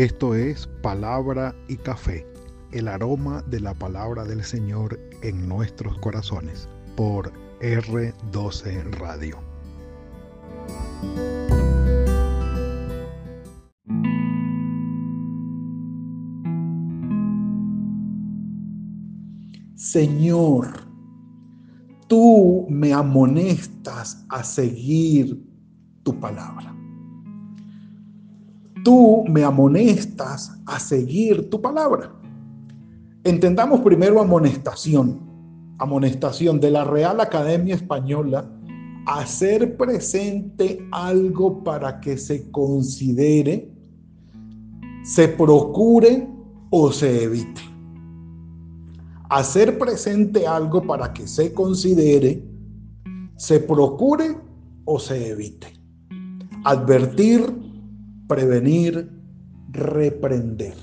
Esto es Palabra y Café, el aroma de la palabra del Señor en nuestros corazones, por R12 Radio. Señor, tú me amonestas a seguir tu palabra. Tú me amonestas a seguir tu palabra. Entendamos primero amonestación. Amonestación de la Real Academia Española. Hacer presente algo para que se considere, se procure o se evite hacer presente algo para que se considere, se procure o se evite. Advertir, prevenir, reprender.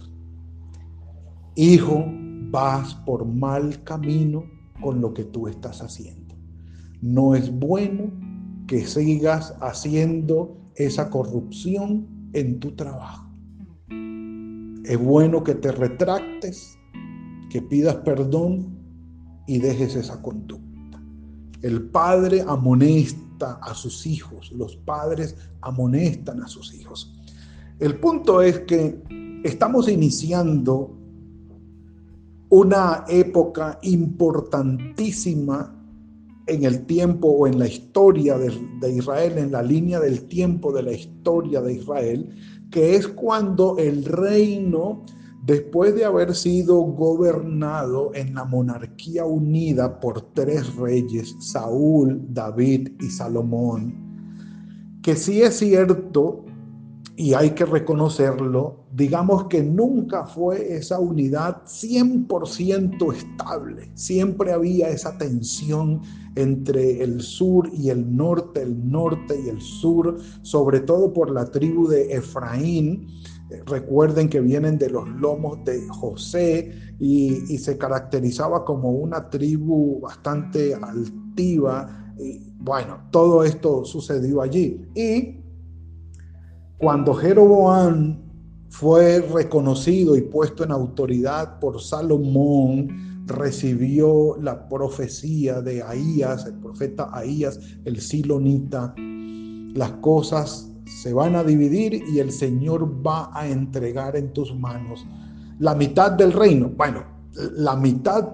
Hijo, vas por mal camino con lo que tú estás haciendo. No es bueno que sigas haciendo esa corrupción en tu trabajo. Es bueno que te retractes que pidas perdón y dejes esa conducta. El padre amonesta a sus hijos, los padres amonestan a sus hijos. El punto es que estamos iniciando una época importantísima en el tiempo o en la historia de, Israel, en la línea del tiempo de la historia de Israel, que es cuando el reino después de haber sido gobernado en la monarquía unida por tres reyes, Saúl, David y Salomón, que sí es cierto y hay que reconocerlo, digamos que nunca fue esa unidad 100% estable. Siempre había esa tensión entre el sur y el norte, el norte y el sur, sobre todo por la tribu de Efraín Recuerden que vienen de los lomos de José y, se caracterizaba como una tribu bastante altiva. Y bueno, todo esto sucedió allí. Y cuando Jeroboam fue reconocido y puesto en autoridad por Salomón, recibió la profecía de Ahías, el profeta Ahías, el silonita, las cosas se van a dividir y el Señor va a entregar en tus manos la mitad del reino. Bueno, la mitad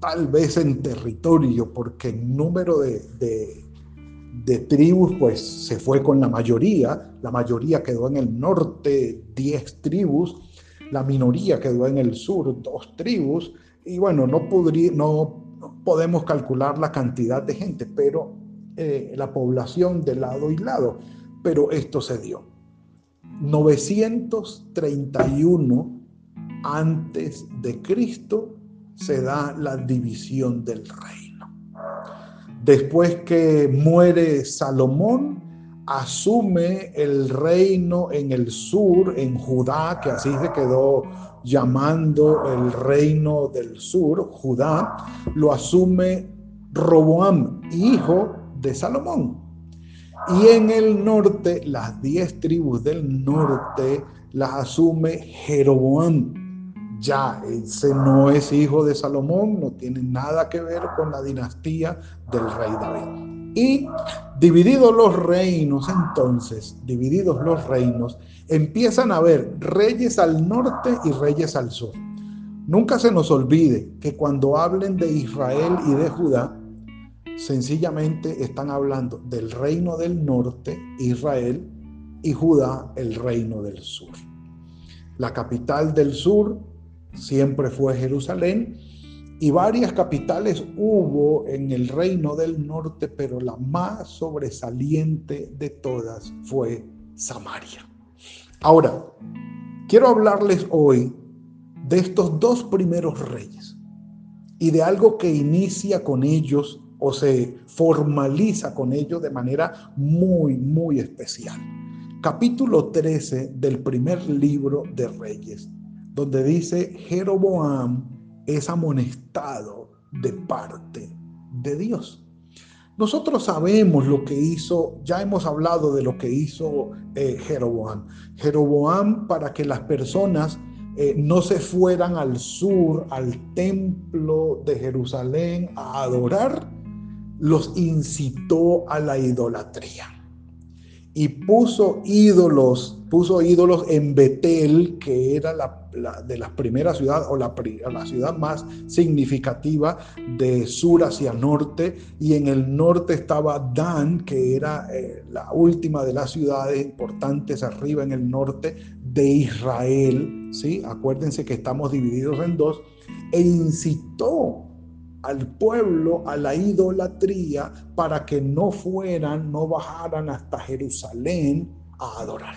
tal vez en territorio, porque el número de, de, tribus pues se fue con la mayoría. La mayoría quedó en el norte, 10 tribus. La minoría quedó en el sur, dos tribus. Y bueno, no podemos calcular la cantidad de gente, pero eh, la población de lado y lado pero esto se dio. 931 antes de Cristo se da la división del reino. Después que muere Salomón, asume el reino en el sur, en Judá, que así se quedó llamando el reino del sur, Judá, lo asume Roboam, hijo de Salomón. Y en el norte, las diez tribus del norte las asume Jeroboam. Ya, ese no es hijo de Salomón, no tiene nada que ver con la dinastía del rey David. Y divididos los reinos, entonces, divididos los reinos, empiezan a haber reyes al norte y reyes al sur. Nunca se nos olvide que cuando hablen de Israel y de Judá, sencillamente están hablando del reino del norte, Israel, y Judá, el reino del sur. La capital del sur siempre fue Jerusalén y varias capitales hubo en el reino del norte, pero la más sobresaliente de todas fue Samaria. Ahora, quiero hablarles hoy de estos dos primeros reyes y de algo que inicia con ellos o se formaliza con ello de manera muy, muy especial. Capítulo 13 del primer libro de Reyes, donde dice, Jeroboam es amonestado de parte de Dios. Nosotros sabemos lo que hizo, ya hemos hablado de lo que hizo eh, Jeroboam. Jeroboam para que las personas eh, no se fueran al sur, al templo de Jerusalén a adorar, los incitó a la idolatría. Y puso ídolos, puso ídolos en Betel, que era la, de las primeras ciudades o la, la, ciudad más significativa de sur hacia norte. Y en el norte estaba Dan, que era eh, la última de las ciudades importantes arriba en el norte de Israel. ¿sí? Acuérdense que estamos divididos en dos. E incitó al pueblo a la idolatría para que no fueran, no bajaran hasta Jerusalén a adorar.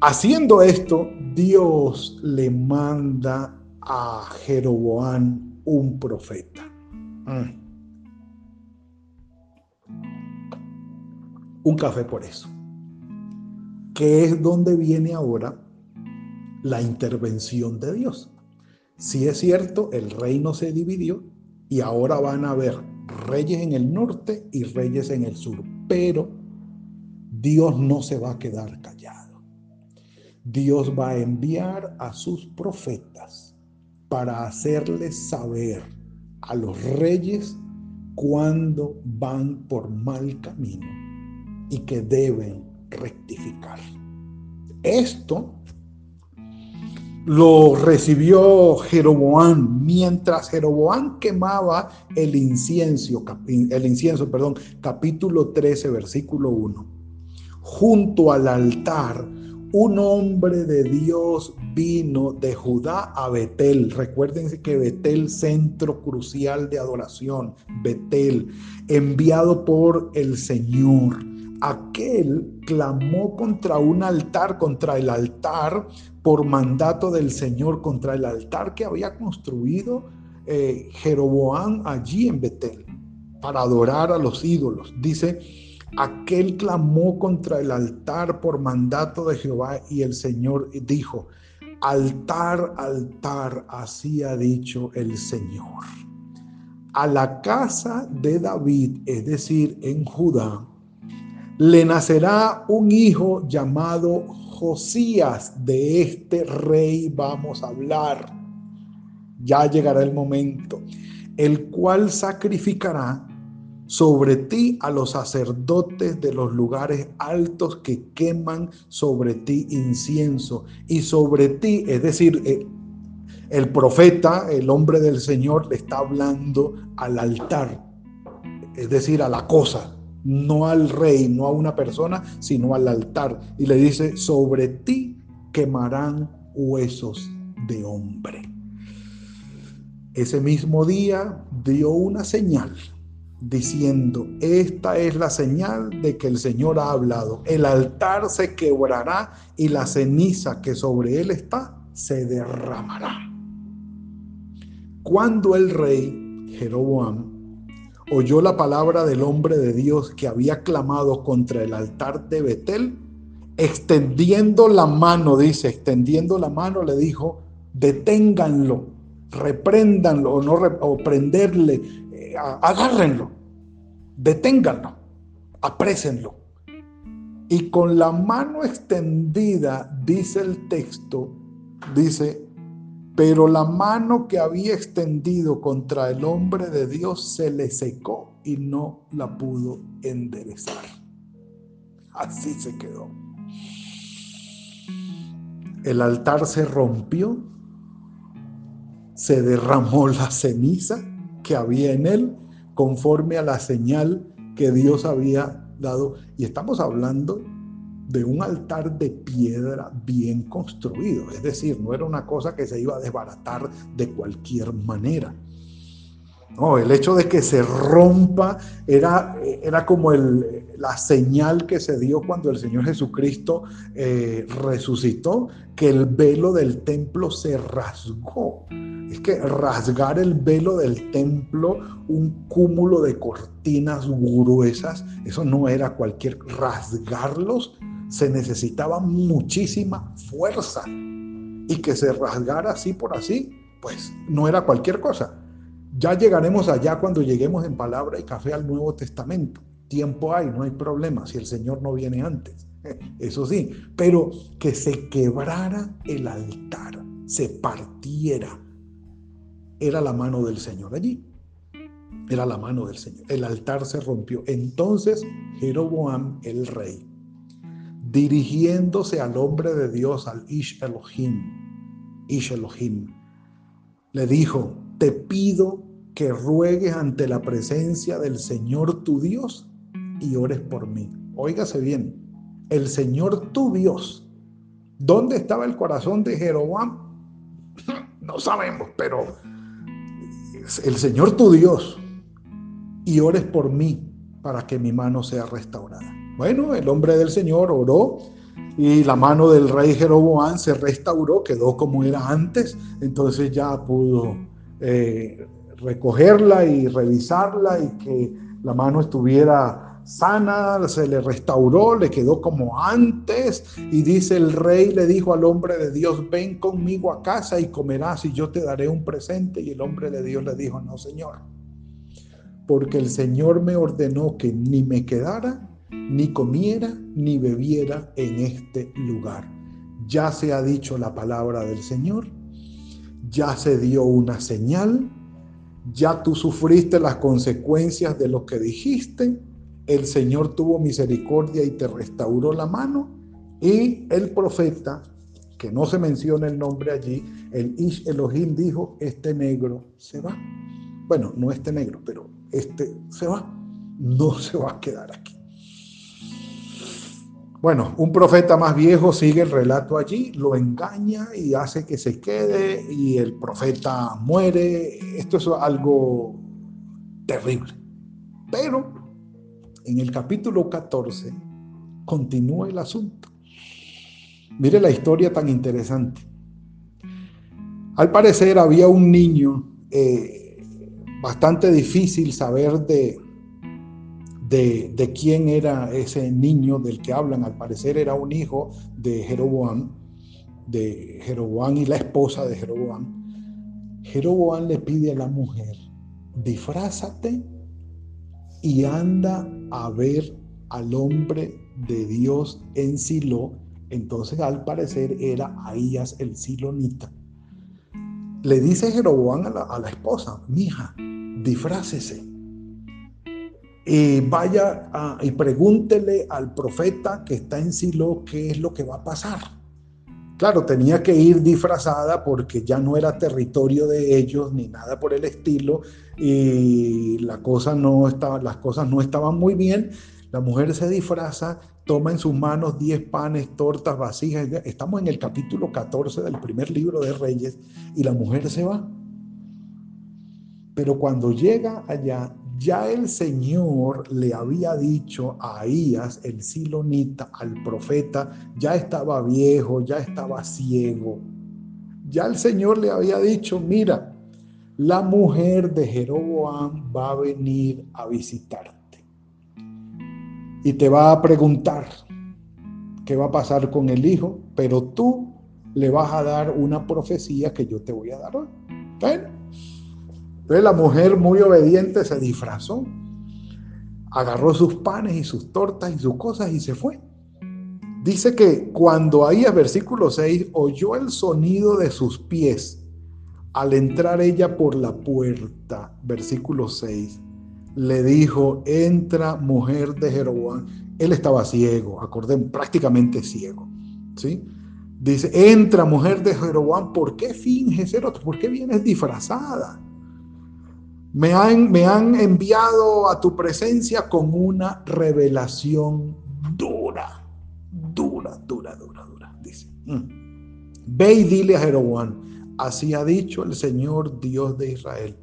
Haciendo esto, Dios le manda a Jeroboam un profeta. Mm. Un café por eso. Que es donde viene ahora la intervención de Dios. Si es cierto, el reino se dividió y ahora van a haber reyes en el norte y reyes en el sur, pero Dios no se va a quedar callado. Dios va a enviar a sus profetas para hacerles saber a los reyes cuando van por mal camino y que deben rectificar. Esto lo recibió Jeroboam mientras Jeroboam quemaba el incienso, el incienso, perdón, capítulo 13, versículo 1. Junto al altar, un hombre de Dios vino de Judá a Betel. Recuérdense que Betel, centro crucial de adoración, Betel, enviado por el Señor. Aquel clamó contra un altar, contra el altar por mandato del Señor contra el altar que había construido eh, Jeroboam allí en Betel para adorar a los ídolos. Dice, aquel clamó contra el altar por mandato de Jehová y el Señor dijo, altar, altar, así ha dicho el Señor. A la casa de David, es decir, en Judá, le nacerá un hijo llamado De este rey vamos a hablar. Ya llegará el momento, el cual sacrificará sobre ti a los sacerdotes de los lugares altos que queman sobre ti incienso y sobre ti, es decir, el, el profeta, el hombre del Señor, le está hablando al altar, es decir, a la cosa, no al rey, no a una persona, sino al altar. Y le dice, sobre ti quemarán huesos de hombre. Ese mismo día dio una señal diciendo, esta es la señal de que el Señor ha hablado. El altar se quebrará y la ceniza que sobre él está se derramará. Cuando el rey Jeroboam oyó la palabra del hombre de Dios que había clamado contra el altar de Betel, extendiendo la mano, dice, extendiendo la mano, le dijo, deténganlo, repréndanlo o, no, o prenderle, eh, agárrenlo, deténganlo, aprésenlo. Y con la mano extendida, dice el texto, dice, pero la mano que había extendido contra el hombre de Dios se le secó y no la pudo enderezar. Así se quedó. El altar se rompió, se derramó la ceniza que había en él conforme a la señal que Dios había dado. Y estamos hablando de un altar de piedra bien construido, es decir, no era una cosa que se iba a desbaratar de cualquier manera. No, el hecho de que se rompa era, era como el, la señal que se dio cuando el Señor Jesucristo eh, resucitó, que el velo del templo se rasgó. Es que rasgar el velo del templo, un cúmulo de cortinas gruesas, eso no era cualquier rasgarlos, se necesitaba muchísima fuerza y que se rasgara así por así, pues no era cualquier cosa. Ya llegaremos allá cuando lleguemos en palabra y café al Nuevo Testamento. Tiempo hay, no hay problema, si el Señor no viene antes. Eso sí, pero que se quebrara el altar, se partiera. Era la mano del Señor allí. Era la mano del Señor. El altar se rompió. Entonces Jeroboam, el rey, dirigiéndose al hombre de Dios, al Ish Elohim, Ish Elohim, le dijo, te pido que ruegues ante la presencia del Señor tu Dios y ores por mí. Óigase bien, el Señor tu Dios. ¿Dónde estaba el corazón de Jeroboam? No sabemos, pero el Señor tu Dios y ores por mí para que mi mano sea restaurada. Bueno, el hombre del Señor oró y la mano del rey Jeroboam se restauró, quedó como era antes, entonces ya pudo eh, recogerla y revisarla y que la mano estuviera sana, se le restauró, le quedó como antes y dice el rey le dijo al hombre de Dios, ven conmigo a casa y comerás y yo te daré un presente y el hombre de Dios le dijo, no señor, porque el Señor me ordenó que ni me quedara ni comiera ni bebiera en este lugar. Ya se ha dicho la palabra del Señor, ya se dio una señal, ya tú sufriste las consecuencias de lo que dijiste, el Señor tuvo misericordia y te restauró la mano y el profeta, que no se menciona el nombre allí, el Ish Elohim dijo, este negro se va. Bueno, no este negro, pero este se va, no se va a quedar aquí. Bueno, un profeta más viejo sigue el relato allí, lo engaña y hace que se quede y el profeta muere. Esto es algo terrible. Pero en el capítulo 14 continúa el asunto. Mire la historia tan interesante. Al parecer había un niño eh, bastante difícil saber de, de, quién era ese niño del que hablan. Al parecer era un hijo de Jeroboam, de Jeroboam y la esposa de Jeroboam. Jeroboam le pide a la mujer, disfrázate y anda a ver al hombre de Dios en Silo. Entonces al parecer era Ahías el Silonita. Le dice Jeroboam a la, a la esposa, mija, disfrácese y vaya y pregúntele al profeta que está en Silo qué es lo que va a pasar. Claro, tenía que ir disfrazada porque ya no era territorio de ellos ni nada por el estilo y la cosa no estaba, las cosas no estaban muy bien. La mujer se disfraza, toma en sus manos 10 panes, tortas, vasijas. Estamos en el capítulo 14 del primer libro de Reyes y la mujer se va. Pero cuando llega allá, ya el Señor le había dicho a Ahías, el silonita, al profeta, ya estaba viejo, ya estaba ciego. Ya el Señor le había dicho, mira, la mujer de Jeroboam va a venir a visitarte. Y te va a preguntar qué va a pasar con el hijo, pero tú le vas a dar una profecía que yo te voy a dar hoy. Entonces la mujer muy obediente se disfrazó, agarró sus panes y sus tortas y sus cosas y se fue. Dice que cuando ahí, versículo 6, oyó el sonido de sus pies al entrar ella por la puerta, versículo 6, le dijo, entra mujer de Jeroboam. Él estaba ciego, acordemos, prácticamente ciego. ¿sí? Dice, entra mujer de Jeroboam, ¿por qué finges ser otro? ¿Por qué vienes disfrazada? Me han, me han enviado a tu presencia con una revelación dura, dura, dura, dura, dura, dice. Mm. Ve y dile a Jeroboam, así ha dicho el Señor Dios de Israel.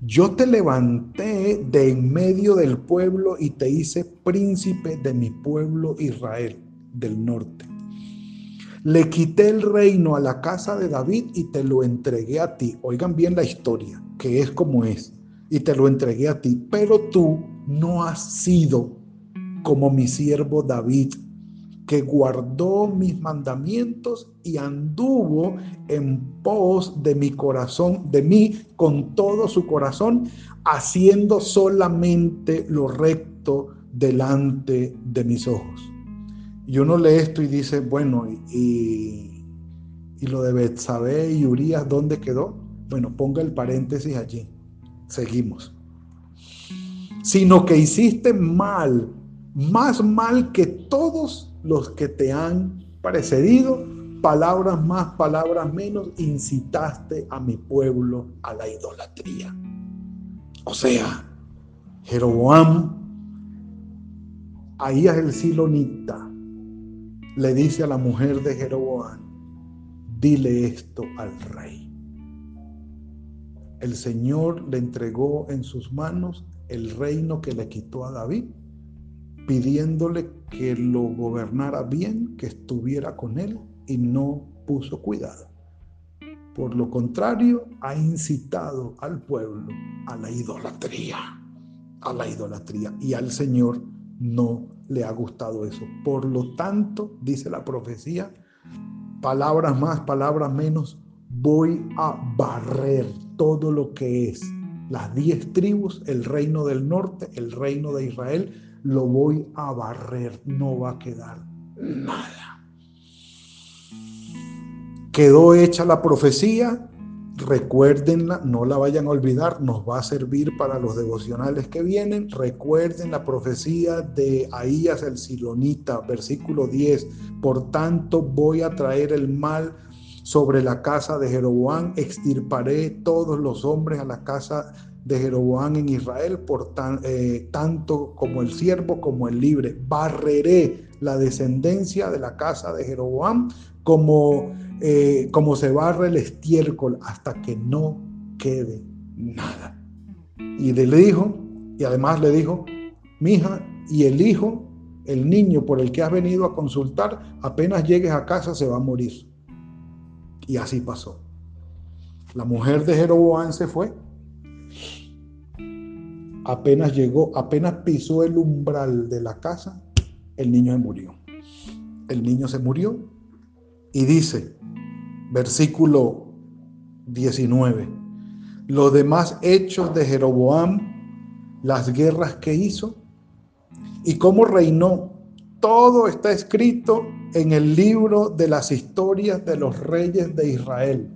Yo te levanté de en medio del pueblo y te hice príncipe de mi pueblo Israel del norte. Le quité el reino a la casa de David y te lo entregué a ti. Oigan bien la historia, que es como es y te lo entregué a ti, pero tú no has sido como mi siervo David, que guardó mis mandamientos y anduvo en pos de mi corazón, de mí con todo su corazón, haciendo solamente lo recto delante de mis ojos. Y uno lee esto y dice, bueno, y, lo de Betsabé y Urias, ¿dónde quedó? Bueno, ponga el paréntesis allí. Seguimos. Sino que hiciste mal, más mal que todos los que te han precedido, palabras más, palabras menos, incitaste a mi pueblo a la idolatría. O sea, Jeroboam, es el Silonita, le dice a la mujer de Jeroboam, dile esto al rey. El Señor le entregó en sus manos el reino que le quitó a David pidiéndole que lo gobernara bien, que estuviera con él y no puso cuidado. Por lo contrario, ha incitado al pueblo a la idolatría, a la idolatría. Y al Señor no le ha gustado eso. Por lo tanto, dice la profecía, palabras más, palabras menos, voy a barrer todo lo que es las diez tribus, el reino del norte, el reino de Israel, lo voy a barrer, no va a quedar nada. Quedó hecha la profecía, recuérdenla, no la vayan a olvidar, nos va a servir para los devocionales que vienen. Recuerden la profecía de Ahías el Silonita, versículo 10. Por tanto, voy a traer el mal sobre la casa de Jeroboam, extirparé todos los hombres a la casa de Jeroboam en Israel, por eh, tanto como el siervo como el libre. Barreré la descendencia de la casa de Jeroboam como, eh, como se barre el estiércol hasta que no quede nada. Y le dijo, y además le dijo, mija, y el hijo, el niño por el que has venido a consultar, apenas llegues a casa se va a morir. Y así pasó. La mujer de Jeroboam se fue apenas llegó, apenas pisó el umbral de la casa, el niño se murió. El niño se murió y dice, versículo 19, los demás hechos de Jeroboam, las guerras que hizo y cómo reinó, todo está escrito en el libro de las historias de los reyes de Israel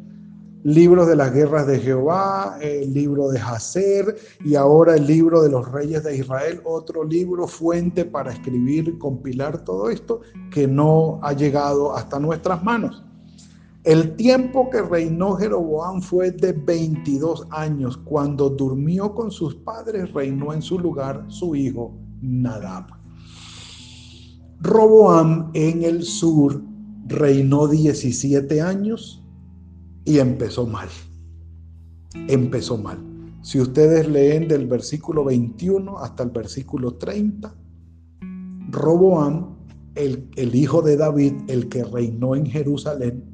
libros de las guerras de Jehová, el libro de Hazer y ahora el libro de los reyes de Israel, otro libro fuente para escribir, compilar todo esto que no ha llegado hasta nuestras manos. El tiempo que reinó Jeroboam fue de 22 años. Cuando durmió con sus padres, reinó en su lugar su hijo Nadab. Roboam en el sur reinó 17 años y empezó mal. Empezó mal. Si ustedes leen del versículo 21 hasta el versículo 30, Roboam, el, el hijo de David, el que reinó en Jerusalén,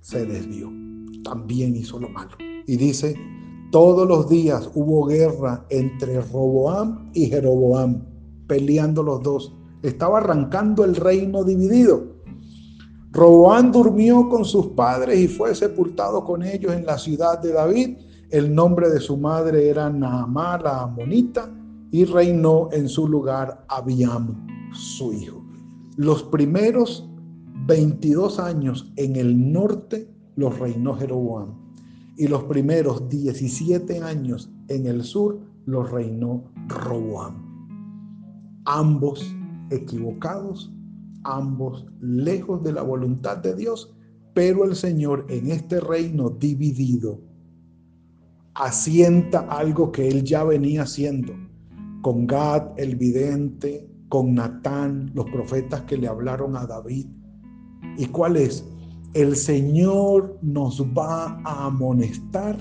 se desvió. También hizo lo malo. Y dice, todos los días hubo guerra entre Roboam y Jeroboam, peleando los dos. Estaba arrancando el reino dividido. Roboán durmió con sus padres y fue sepultado con ellos en la ciudad de David. El nombre de su madre era Naamá la Amonita y reinó en su lugar Abiam, su hijo. Los primeros 22 años en el norte los reinó Jeroboam y los primeros 17 años en el sur los reinó Roboam. Ambos equivocados ambos lejos de la voluntad de Dios, pero el Señor en este reino dividido asienta algo que él ya venía haciendo con Gad el vidente, con Natán, los profetas que le hablaron a David. ¿Y cuál es? El Señor nos va a amonestar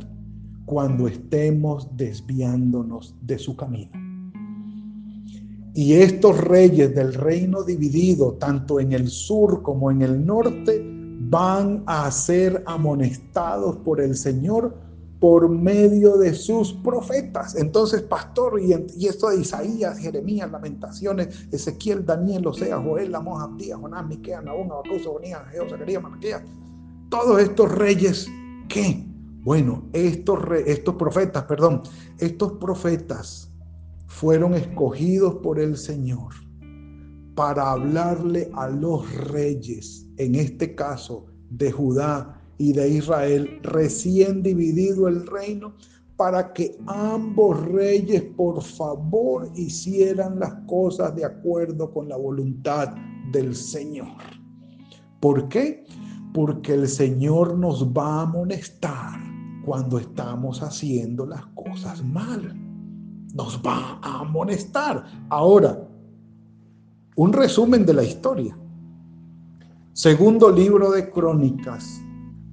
cuando estemos desviándonos de su camino. Y estos reyes del reino dividido, tanto en el sur como en el norte, van a ser amonestados por el Señor por medio de sus profetas. Entonces, pastor, y, esto de Isaías, Jeremías, Lamentaciones, Ezequiel, Daniel, Osea, Joel, Amós, Abdías, Jonás, Miqueas, Nahum, Abacus, Onías, Geo, Zacarías, todos estos reyes, ¿qué? Bueno, estos, estos profetas, perdón, estos profetas fueron escogidos por el Señor para hablarle a los reyes, en este caso de Judá y de Israel, recién dividido el reino, para que ambos reyes por favor hicieran las cosas de acuerdo con la voluntad del Señor. ¿Por qué? Porque el Señor nos va a amonestar cuando estamos haciendo las cosas mal. Nos va a amonestar. Ahora, un resumen de la historia. Segundo libro de Crónicas,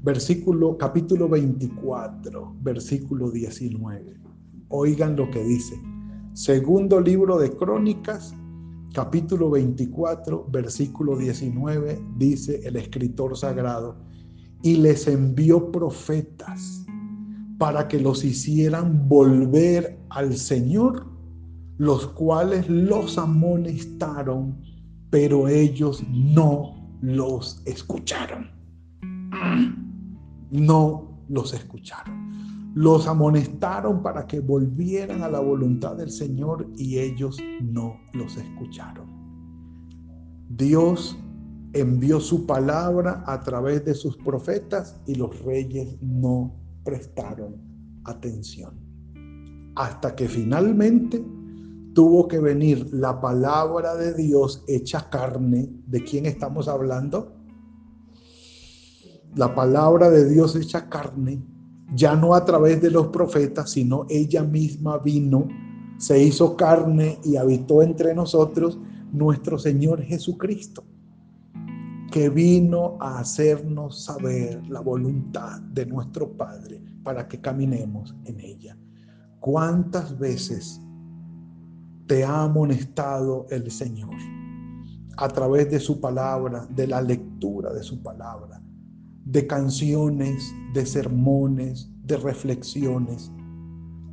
versículo, capítulo 24, versículo 19. Oigan lo que dice. Segundo libro de Crónicas, capítulo 24, versículo 19, dice el escritor sagrado, y les envió profetas para que los hicieran volver al Señor, los cuales los amonestaron, pero ellos no los escucharon no los escucharon. Los amonestaron para que volvieran a la voluntad del Señor y ellos no los escucharon. Dios envió su palabra a través de sus profetas y los reyes no prestaron atención. Hasta que finalmente tuvo que venir la palabra de Dios hecha carne. ¿De quién estamos hablando? la palabra de Dios hecha carne, ya no a través de los profetas, sino ella misma vino, se hizo carne y habitó entre nosotros nuestro Señor Jesucristo, que vino a hacernos saber la voluntad de nuestro Padre para que caminemos en ella. ¿Cuántas veces te ha amonestado el Señor a través de su palabra, de la lectura de su palabra? de canciones, de sermones, de reflexiones,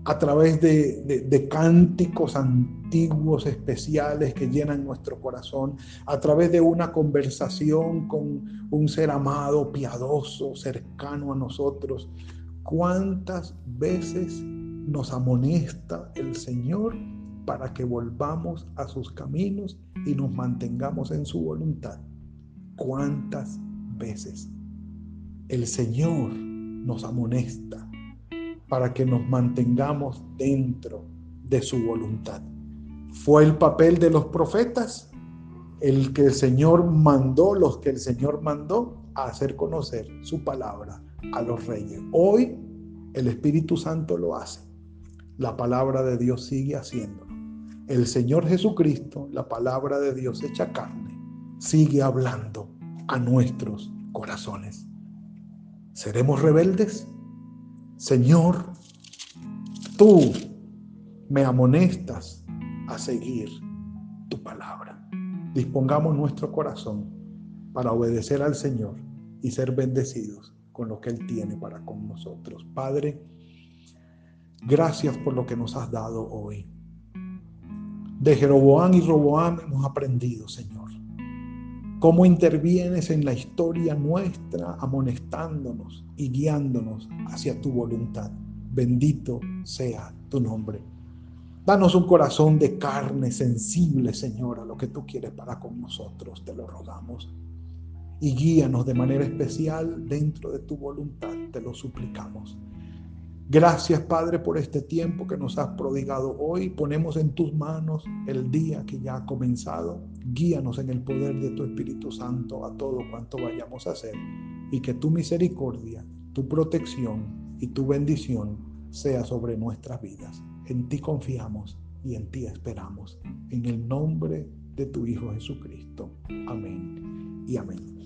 a través de, cánticos antiguos especiales que llenan nuestro corazón, a través de una conversación con un ser amado, piadoso, cercano a nosotros. ¿Cuántas veces nos amonesta el Señor para que volvamos a sus caminos y nos mantengamos en su voluntad? ¿Cuántas veces? el Señor nos amonesta para que nos mantengamos dentro de su voluntad. Fue el papel de los profetas el que el Señor mandó, los que el Señor mandó a hacer conocer su palabra a los reyes. Hoy el Espíritu Santo lo hace. La palabra de Dios sigue haciéndolo. El Señor Jesucristo, la palabra de Dios hecha carne, sigue hablando a nuestros corazones. ¿Seremos rebeldes? Señor, tú me amonestas a seguir tu palabra. Dispongamos nuestro corazón para obedecer al Señor y ser bendecidos con lo que Él tiene para con nosotros. Padre, gracias por lo que nos has dado hoy. De Jeroboam y Roboam hemos aprendido, Señor cómo intervienes en la historia nuestra, amonestándonos y guiándonos hacia tu voluntad. Bendito sea tu nombre. Danos un corazón de carne sensible, Señor, a lo que tú quieres para con nosotros, te lo rogamos. Y guíanos de manera especial dentro de tu voluntad, te lo suplicamos. Gracias, Padre, por este tiempo que nos has prodigado hoy. Ponemos en tus manos el día que ya ha comenzado. Guíanos en el poder de tu Espíritu Santo a todo cuanto vayamos a hacer y que tu misericordia, tu protección y tu bendición sea sobre nuestras vidas. En ti confiamos y en ti esperamos. En el nombre de tu Hijo Jesucristo. Amén y amén.